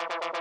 Sink it.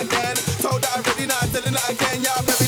again. Told her I'm really not I'm telling again. y'all.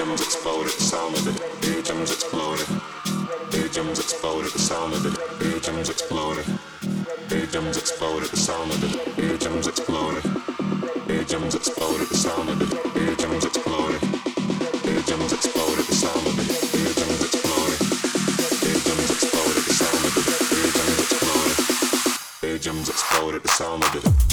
Atoms exploded, the sound of it. Atoms exploded. Atoms exploded, the sound of it. Atoms exploded. Atoms exploded, the sound of it. Atoms exploded. Atoms exploded, the sound of it. Atoms exploded. Atoms exploded, the sound of it. Atoms exploded. Atoms exploded, the sound of it. Atoms exploded. Atoms exploded, the sound of it.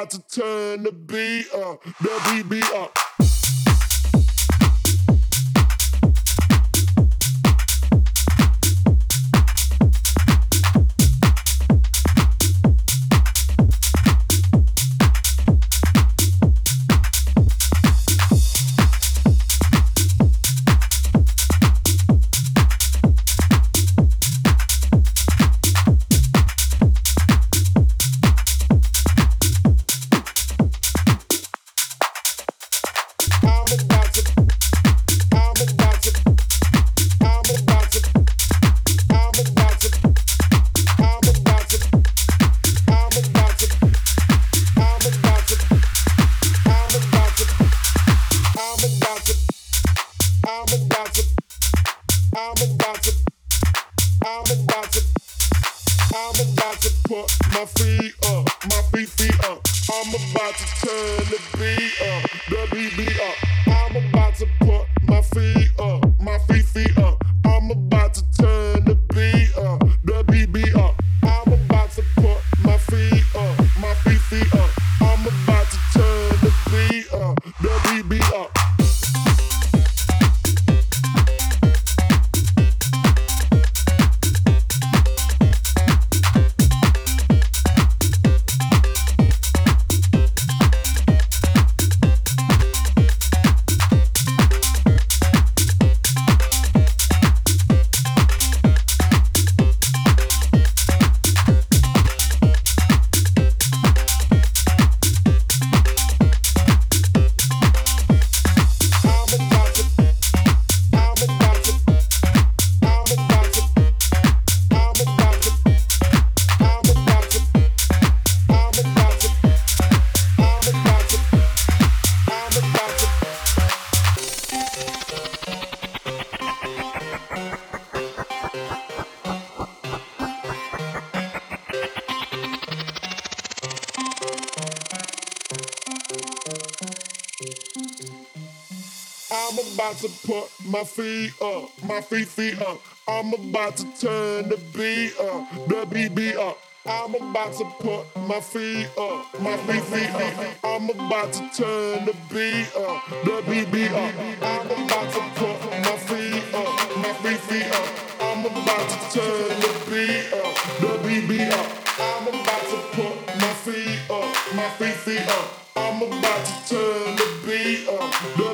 about to turn the beat up, the beat beat up. My feet up, my feet feet up. I'm about to turn the beat up, the beat up. I'm about to put my feet up, my feet feet up. I'm about to turn the beat up, the beat up. I'm about to put my feet up, my feet feet up. I'm about to turn the beat up, the beat up. I'm about to put my feet up, my feet feet up. I'm about to turn the beat up, the